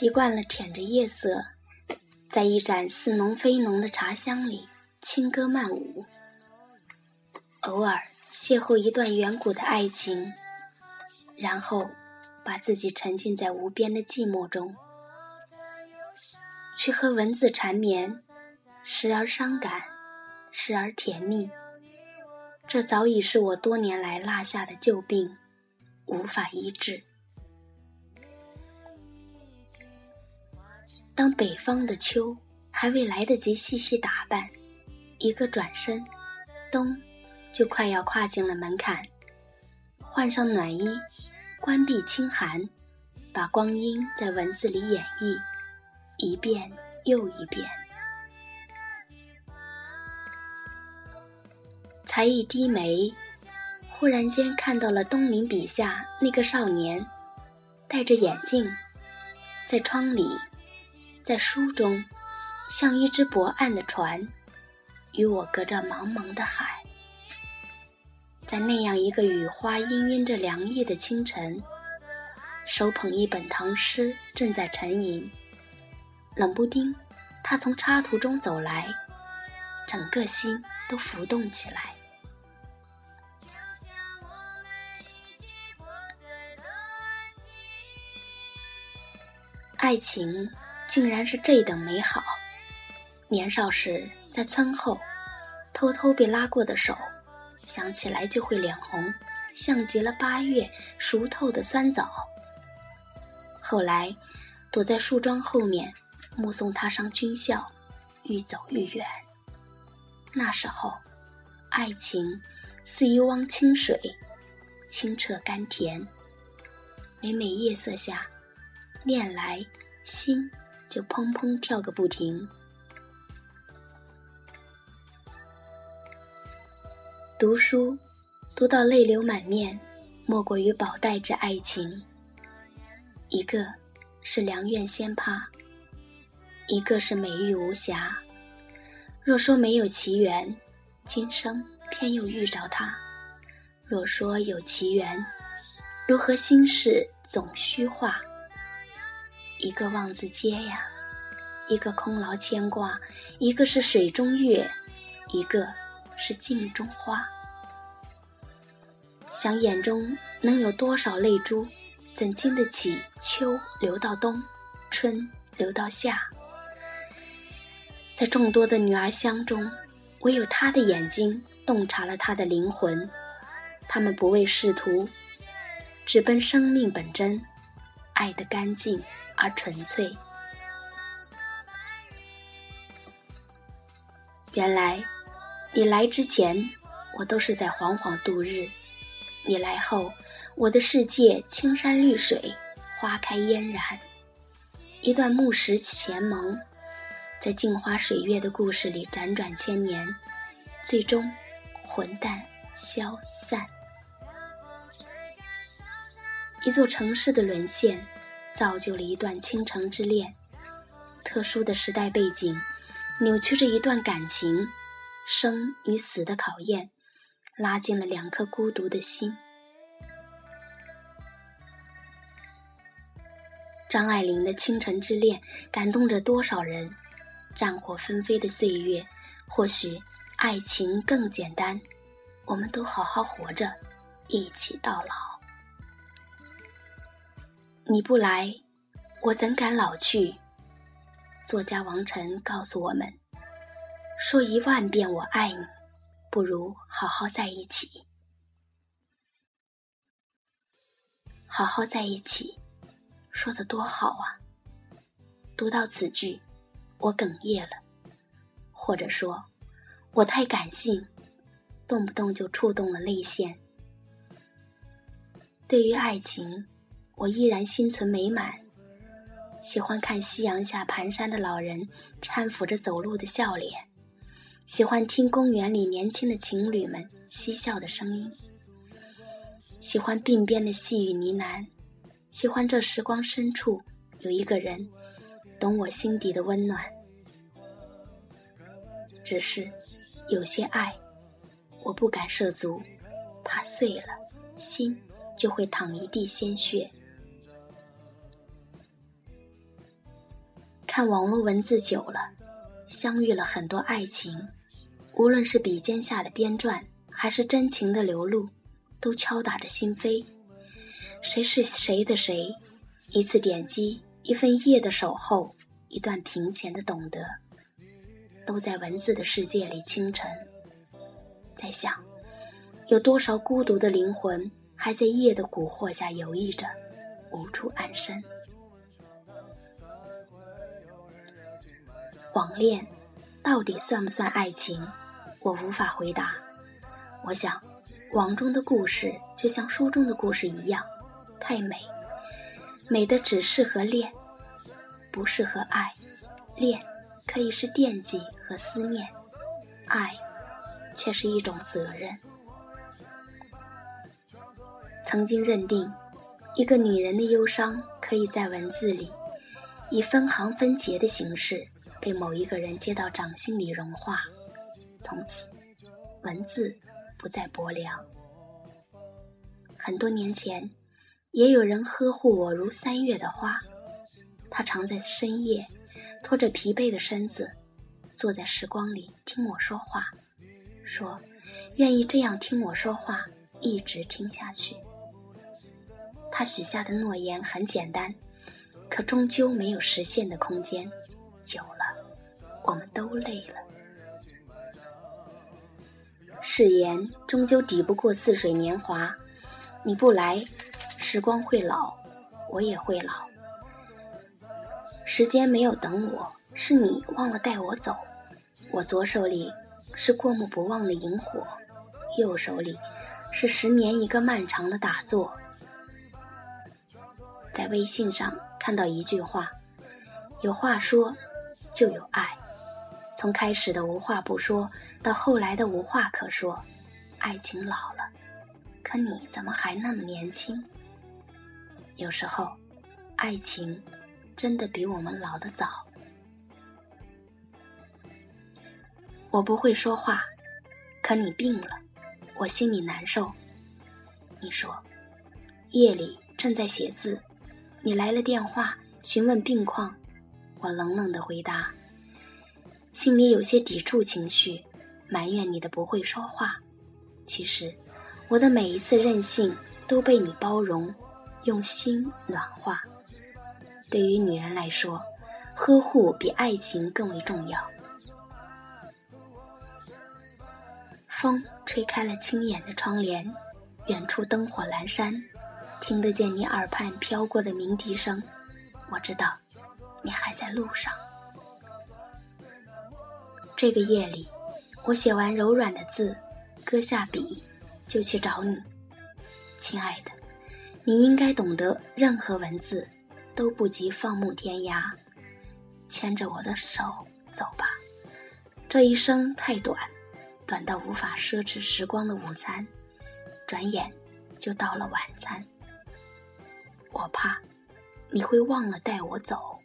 习惯了舔着夜色，在一盏似浓非浓的茶香里轻歌曼舞。偶尔邂逅一段远古的爱情，然后把自己沉浸在无边的寂寞中，去和文字缠绵，时而伤感，时而甜蜜。这早已是我多年来落下的旧病，无法医治。当北方的秋还未来得及细细打扮，一个转身，冬就快要跨进了门槛。换上暖衣，关闭清寒，把光阴在文字里演绎，一遍又一遍。才一低眉，忽然间看到了东林笔下那个少年，戴着眼镜，在窗里，在书中，像一只薄岸的船，与我隔着茫茫的海。在那样一个雨花氤氲着凉意的清晨，手捧一本唐诗，正在沉吟，冷不丁，他从插图中走来，整个心都浮动起来。爱情竟然是这等美好！年少时在村后偷偷被拉过的手，想起来就会脸红，像极了八月熟透的酸枣。后来躲在树桩后面，目送他上军校，愈走愈远。那时候，爱情似一汪清水，清澈甘甜。每每夜色下。念来，心就砰砰跳个不停。读书，读到泪流满面，莫过于宝黛之爱情。一个是良缘仙葩，一个是美玉无瑕。若说没有奇缘，今生偏又遇着他；若说有奇缘，如何心事总虚化？一个望字街呀，一个空劳牵挂，一个是水中月，一个是镜中花。想眼中能有多少泪珠，怎经得起秋流到冬，春流到夏？在众多的女儿香中，唯有她的眼睛洞察了她的灵魂。他们不为仕途，只奔生命本真，爱得干净。而纯粹。原来，你来之前，我都是在惶惶度日；你来后，我的世界青山绿水，花开嫣然。一段木石前盟，在镜花水月的故事里辗转千年，最终魂淡消散。一座城市的沦陷。造就了一段倾城之恋，特殊的时代背景，扭曲着一段感情，生与死的考验，拉近了两颗孤独的心。张爱玲的《倾城之恋》感动着多少人？战火纷飞的岁月，或许爱情更简单。我们都好好活着，一起到老。你不来，我怎敢老去？作家王晨告诉我们：说一万遍我爱你，不如好好在一起。好好在一起，说的多好啊！读到此句，我哽咽了，或者说，我太感性，动不动就触动了泪腺。对于爱情。我依然心存美满，喜欢看夕阳下蹒跚的老人搀扶着走路的笑脸，喜欢听公园里年轻的情侣们嬉笑的声音，喜欢鬓边的细雨呢喃，喜欢这时光深处有一个人懂我心底的温暖。只是有些爱，我不敢涉足，怕碎了心就会淌一地鲜血。看网络文字久了，相遇了很多爱情，无论是笔尖下的编撰，还是真情的流露，都敲打着心扉。谁是谁的谁？一次点击，一份夜的守候，一段庭前的懂得，都在文字的世界里倾城。在想，有多少孤独的灵魂，还在夜的蛊惑下游弋着，无处安身。网恋到底算不算爱情？我无法回答。我想，网中的故事就像书中的故事一样，太美，美的只适合恋，不适合爱。恋可以是惦记和思念，爱却是一种责任。曾经认定，一个女人的忧伤可以在文字里，以分行分节的形式。被某一个人接到掌心里融化，从此文字不再薄凉。很多年前，也有人呵护我如三月的花，他常在深夜拖着疲惫的身子，坐在时光里听我说话，说愿意这样听我说话，一直听下去。他许下的诺言很简单，可终究没有实现的空间。久了，我们都累了。誓言终究抵不过似水年华，你不来，时光会老，我也会老。时间没有等我，是你忘了带我走。我左手里是过目不忘的萤火，右手里是十年一个漫长的打坐。在微信上看到一句话，有话说。就有爱，从开始的无话不说到后来的无话可说，爱情老了，可你怎么还那么年轻？有时候，爱情真的比我们老得早。我不会说话，可你病了，我心里难受。你说，夜里正在写字，你来了电话询问病况。我冷冷的回答，心里有些抵触情绪，埋怨你的不会说话。其实，我的每一次任性都被你包容，用心暖化。对于女人来说，呵护比爱情更为重要。风吹开了轻掩的窗帘，远处灯火阑珊，听得见你耳畔飘过的鸣笛声。我知道。你还在路上。这个夜里，我写完柔软的字，搁下笔，就去找你，亲爱的。你应该懂得，任何文字都不及放牧天涯。牵着我的手走吧，这一生太短，短到无法奢侈时光的午餐，转眼就到了晚餐。我怕你会忘了带我走。